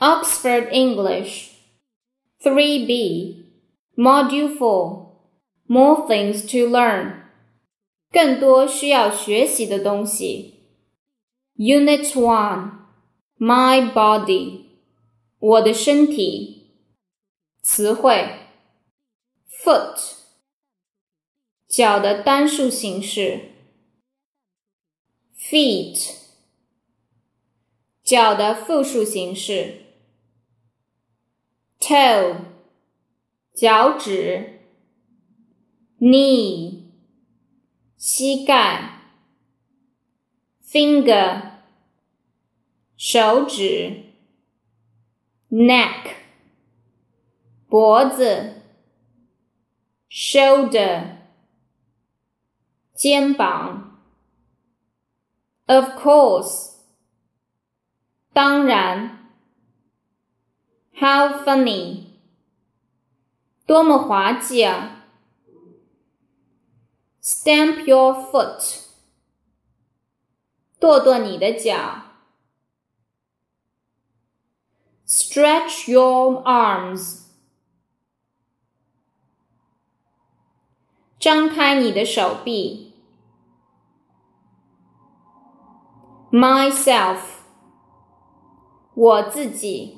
Oxford English 3B Module 4 More things to learn 更多需要学习的东西 Unit 1 My body 我的身体词汇 Foot 脚的单数形式 Feet 脚的复数形式。 toe 脚趾，knee 膝盖，finger 手指，neck 脖子，shoulder 肩膀，of course 当然。 How funny！多么滑稽啊！Stamp your foot！跺跺你的脚。Stretch your arms！张开你的手臂。Myself！我自己。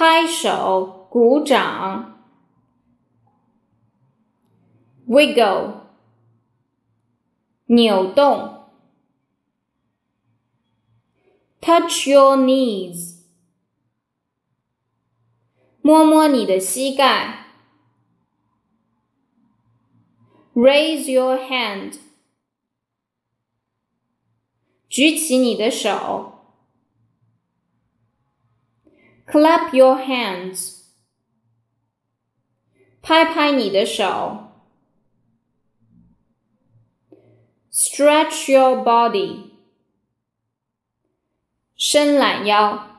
拍手、鼓掌；wiggle，扭动；touch your knees，摸摸你的膝盖；raise your hand，举起你的手。 Clap your hands，拍拍你的手。Stretch your body，伸懒腰。